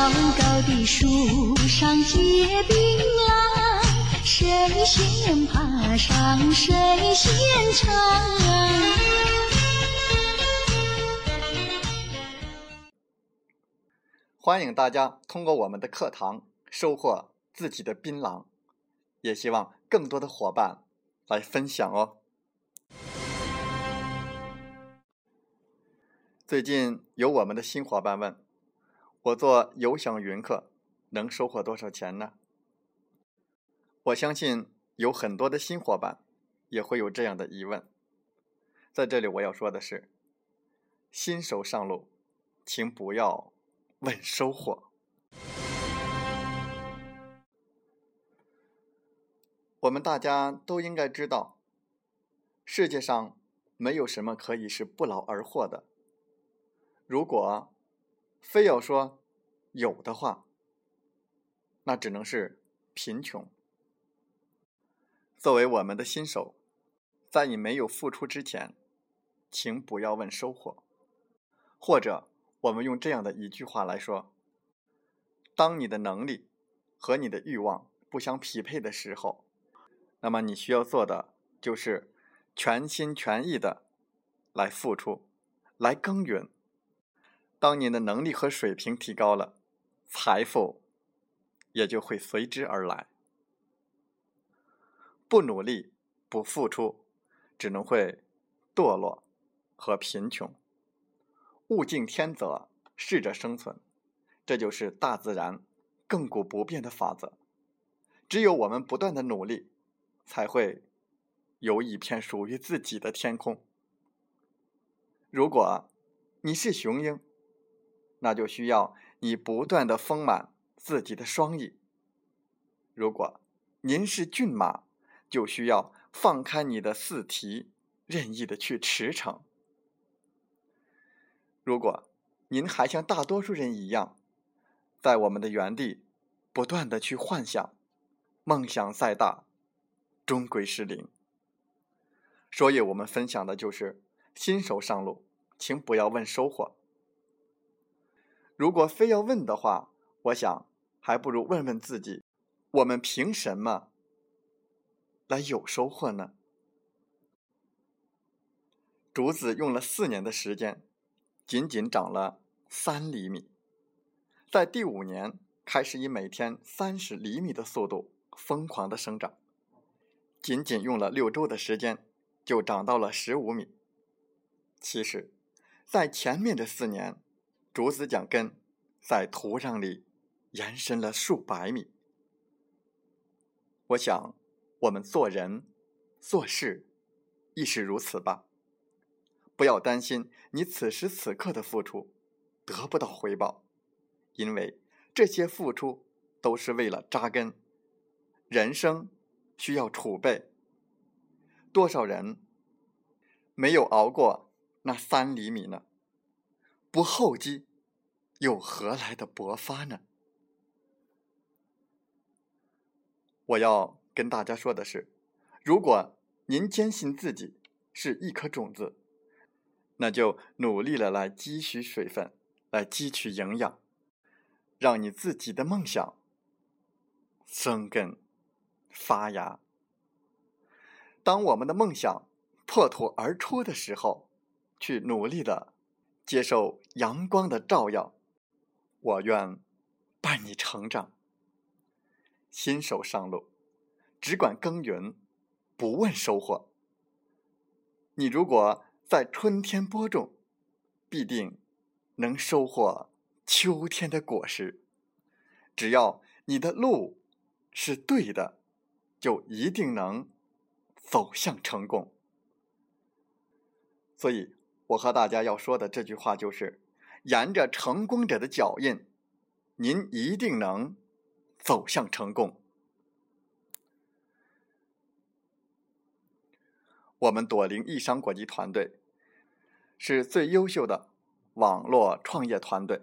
高高的树上结槟榔，谁先爬上谁先尝。欢迎大家通过我们的课堂收获自己的槟榔，也希望更多的伙伴来分享哦。最近有我们的新伙伴问。我做有享云课能收获多少钱呢？我相信有很多的新伙伴也会有这样的疑问。在这里我要说的是，新手上路，请不要问收获。我们大家都应该知道，世界上没有什么可以是不劳而获的。如果非要说有的话，那只能是贫穷。作为我们的新手，在你没有付出之前，请不要问收获。或者，我们用这样的一句话来说：当你的能力和你的欲望不相匹配的时候，那么你需要做的就是全心全意的来付出，来耕耘。当你的能力和水平提高了，财富也就会随之而来。不努力、不付出，只能会堕落和贫穷。物竞天择，适者生存，这就是大自然亘古不变的法则。只有我们不断的努力，才会有一片属于自己的天空。如果你是雄鹰，那就需要你不断的丰满自己的双翼。如果您是骏马，就需要放开你的四蹄，任意的去驰骋。如果您还像大多数人一样，在我们的原地不断的去幻想，梦想再大，终归是零。所以我们分享的就是新手上路，请不要问收获。如果非要问的话，我想还不如问问自己：我们凭什么来有收获呢？竹子用了四年的时间，仅仅长了三厘米，在第五年开始以每天三十厘米的速度疯狂的生长，仅仅用了六周的时间，就长到了十五米。其实，在前面的四年。竹子讲根在土壤里延伸了数百米。我想，我们做人做事亦是如此吧。不要担心你此时此刻的付出得不到回报，因为这些付出都是为了扎根。人生需要储备。多少人没有熬过那三厘米呢？不厚积，又何来的勃发呢？我要跟大家说的是，如果您坚信自己是一颗种子，那就努力的来积蓄水分，来汲取营养，让你自己的梦想生根发芽。当我们的梦想破土而出的时候，去努力的。接受阳光的照耀，我愿伴你成长。新手上路，只管耕耘，不问收获。你如果在春天播种，必定能收获秋天的果实。只要你的路是对的，就一定能走向成功。所以。我和大家要说的这句话就是：沿着成功者的脚印，您一定能走向成功。我们朵林易商国际团队是最优秀的网络创业团队。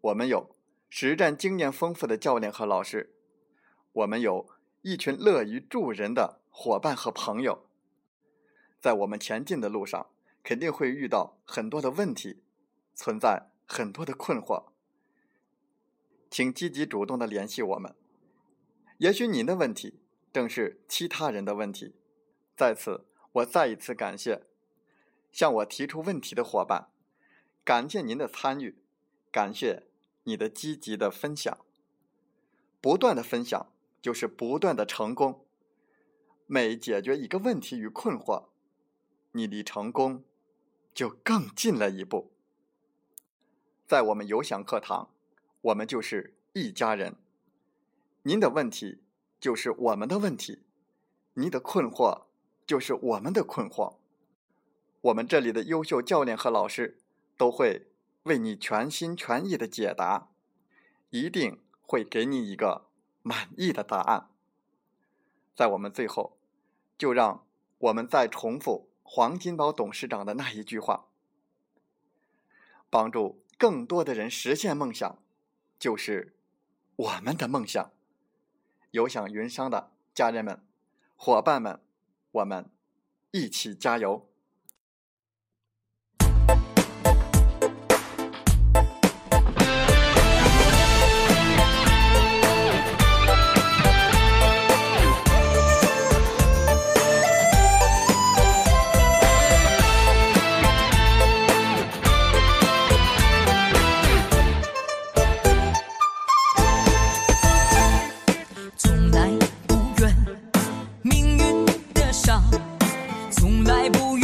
我们有实战经验丰富的教练和老师，我们有一群乐于助人的伙伴和朋友。在我们前进的路上，肯定会遇到很多的问题，存在很多的困惑。请积极主动的联系我们。也许您的问题正是其他人的问题。在此，我再一次感谢向我提出问题的伙伴，感谢您的参与，感谢你的积极的分享。不断的分享就是不断的成功。每解决一个问题与困惑，你离成功就更近了一步。在我们有享课堂，我们就是一家人。您的问题就是我们的问题，您的困惑。就是我们的困惑，我们这里的优秀教练和老师都会为你全心全意的解答，一定会给你一个满意的答案。在我们最后，就让我们再重复黄金宝董事长的那一句话：帮助更多的人实现梦想，就是我们的梦想。有想云商的家人们、伙伴们。我们一起加油！从来不怨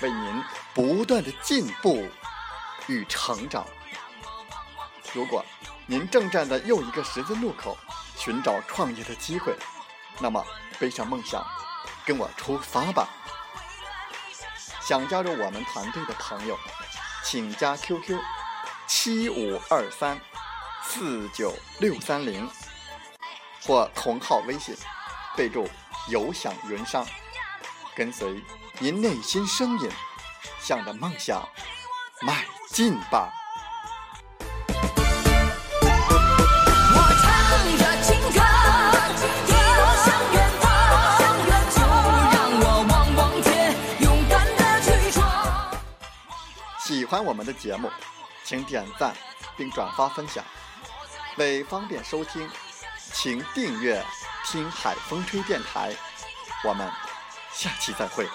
为您不断的进步与成长。如果您正站在又一个十字路口，寻找创业的机会，那么背上梦想，跟我出发吧！想加入我们团队的朋友，请加 QQ 七五二三四九六三零，或同号微信，备注“有享云商”，跟随。您内心声音，向着梦想迈进吧。我唱着情歌，一路向远方，就让我望望天，勇敢的去闯。喜欢我们的节目，请点赞并转发分享。为方便收听，请订阅“听海风吹电台”。我们下期再会。